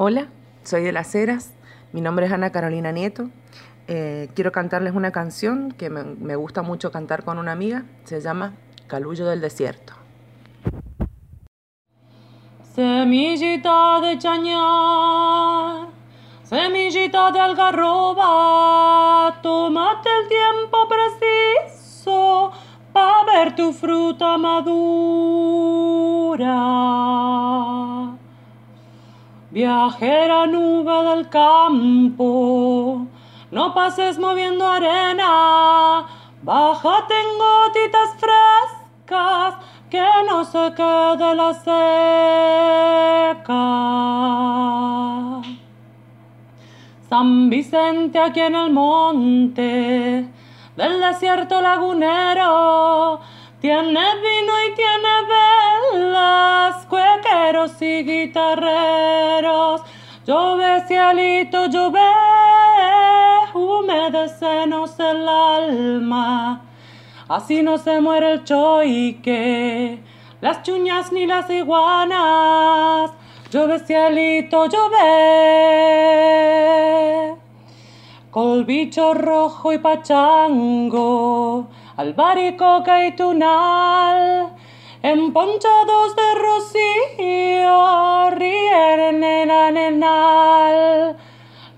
Hola, soy de Las Heras, mi nombre es Ana Carolina Nieto. Eh, quiero cantarles una canción que me, gusta mucho cantar con una amiga, se llama Calullo del Desierto. Semillita de chañar, semillita de algarroba, tómate el tiempo preciso para ver tu fruta madura. Viajera nube del campo, no pases moviendo arena, bájate en gotitas frescas, que no se quede la seca. San Vicente aquí en el monte del desierto lagunero, tiene vino y y guitarreros. Llove cielito, llove, humedecenos el alma. Así no se muere el choique, las chuñas ni las iguanas. Llove cielito, llove. Col bicho rojo y pachango, albaricoca y tunal, emponchados de rocío, rieren en anenal.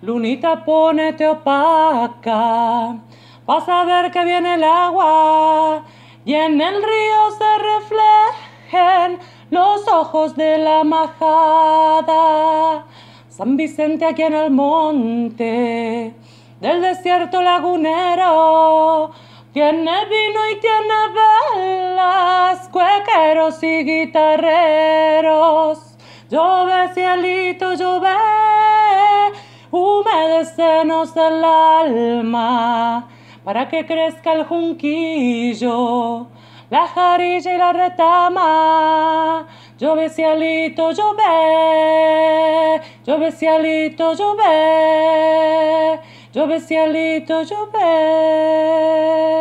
Lunita ponete opaca, vas a ver que viene el agua, y en el río se reflejen los ojos de la majada. San Vicente aquí en el monte, del desierto lagunero, tiene vino y tiene velas, cuequeros y guitarreros. Llove cielito, llove, humedecenos el alma, para que crezca el junquillo, la jarilla y la retama. Llove cielito, llove, llove cielito, llove, llove cielito, llove.